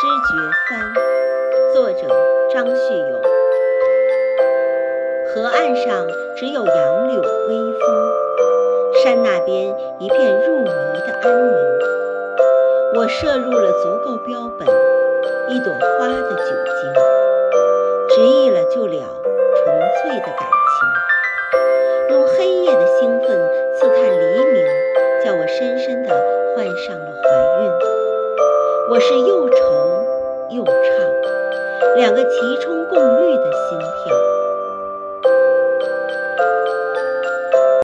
知觉三，作者张旭勇。河岸上只有杨柳微风，山那边一片入迷的安宁。我摄入了足够标本，一朵花的酒精，执意了就了，纯粹的感情，用黑夜的兴奋刺探黎明，叫我深深地患上了怀孕。我是又愁，两个齐冲共怒。